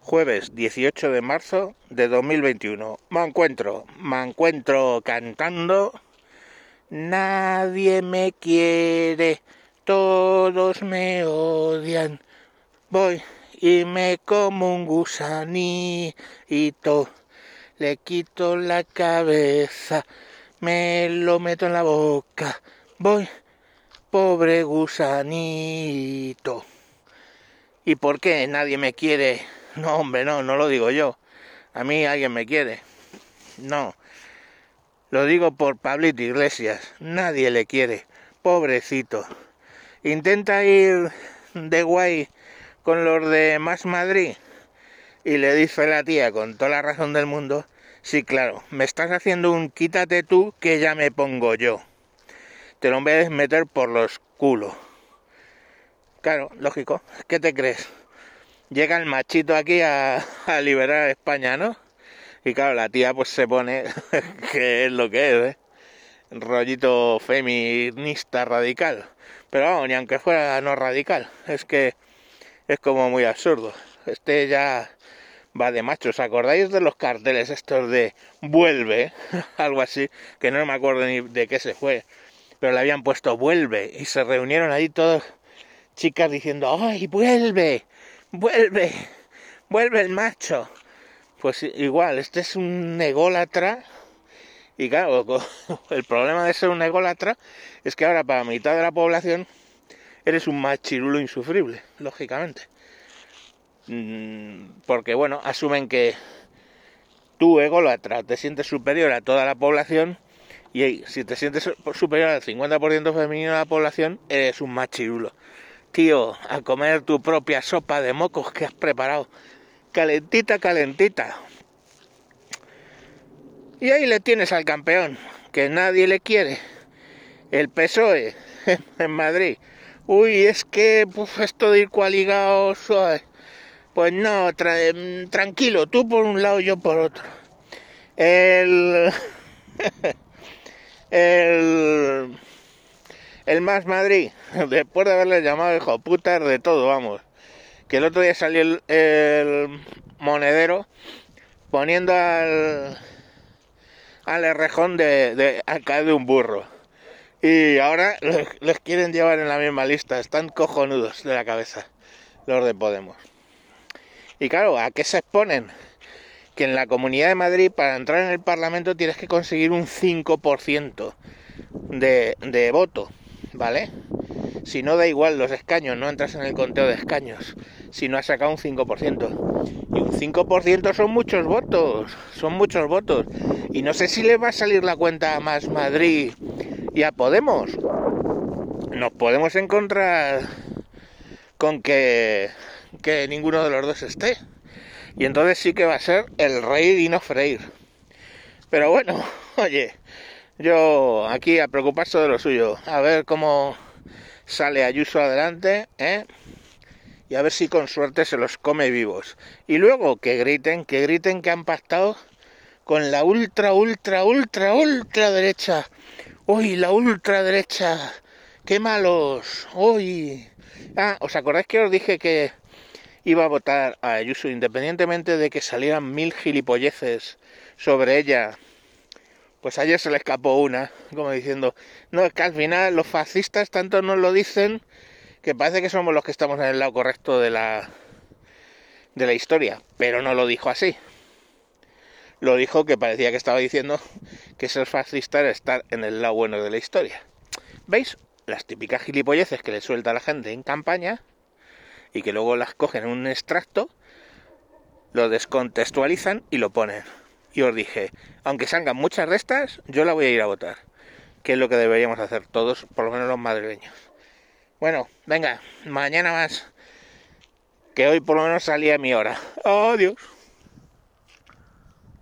jueves 18 de marzo de 2021. Me encuentro, me encuentro cantando. Nadie me quiere, todos me odian. Voy y me como un gusanito. Le quito la cabeza, me lo meto en la boca. Voy, pobre gusanito. ¿Y por qué nadie me quiere? No, hombre, no, no lo digo yo. A mí alguien me quiere. No. Lo digo por Pablito Iglesias. Nadie le quiere. Pobrecito. Intenta ir de guay con los de Más Madrid. Y le dice la tía con toda la razón del mundo. Sí, claro, me estás haciendo un quítate tú que ya me pongo yo. Te lo voy a meter por los culos. Claro, lógico. ¿Qué te crees? Llega el machito aquí a, liberar a España, ¿no? Y claro, la tía pues se pone, que es lo que es, ¿eh? rollito feminista radical. Pero vamos, ni aunque fuera no radical, es que es como muy absurdo. Este ya va de macho. ¿Os acordáis de los carteles estos de vuelve? Algo así, que no me acuerdo ni de qué se fue. Pero le habían puesto vuelve y se reunieron ahí todos chicas diciendo, ¡ay, vuelve! Vuelve, vuelve el macho. Pues igual, este es un ególatra. Y claro, el problema de ser un ególatra es que ahora para mitad de la población eres un machirulo insufrible, lógicamente. Mm, porque bueno, asumen que tú ególatra te sientes superior a toda la población y si te sientes superior al 50% femenino de la población, eres un machirulo tío, a comer tu propia sopa de mocos que has preparado. Calentita, calentita. Y ahí le tienes al campeón, que nadie le quiere. El PSOE en Madrid. Uy, es que esto de ir coaligados, pues no, tranquilo, tú por un lado, yo por otro. El... el el Más Madrid, después de haberle llamado hijo puta de todo, vamos. Que el otro día salió el, monedero poniendo al, al errejón de, de acá de un burro. Y ahora les, quieren llevar en la misma lista. Están cojonudos de la cabeza los de Podemos. Y claro, ¿a qué se exponen? Que en la Comunidad de Madrid para entrar en el Parlamento tienes que conseguir un 5% de, de voto. ¿Vale? Si no da igual los escaños, no entras en el conteo de escaños, si no has sacado un 5%. Y un 5% son muchos votos, son muchos votos. Y no sé si le va a salir la cuenta a Más Madrid y a Podemos. Nos podemos encontrar con que, que ninguno de los dos esté. Y entonces sí que va a ser el rey y no freír. Pero bueno, oye, yo aquí a preocuparse de lo suyo, a ver cómo sale Ayuso adelante, ¿eh? Y a ver si con suerte se los come vivos. Y luego que griten, que griten que han pactado con la ultra, ultra, ultra, ultra derecha. Uy, la ultra derecha. Qué malos. Uy. Ah, ¿os acordáis que os dije que iba a votar a Ayuso independientemente de que salieran mil gilipolleces sobre ella pues ayer se le escapó una, como diciendo, no, es que al final los fascistas tanto nos lo dicen que parece que somos los que estamos en el lado correcto de la, de la historia, pero no lo dijo así. Lo dijo que parecía que estaba diciendo que ser fascista era estar en el lado bueno de la historia. ¿Veis? Las típicas gilipolleces que le suelta la gente en campaña y que luego las cogen en un extracto, lo descontextualizan y lo ponen y os dije, aunque salgan muchas de estas, yo la voy a ir a votar, que es lo que deberíamos hacer todos, por lo menos los madrileños. Bueno, venga, mañana más, que hoy por lo menos salía mi hora. Adiós.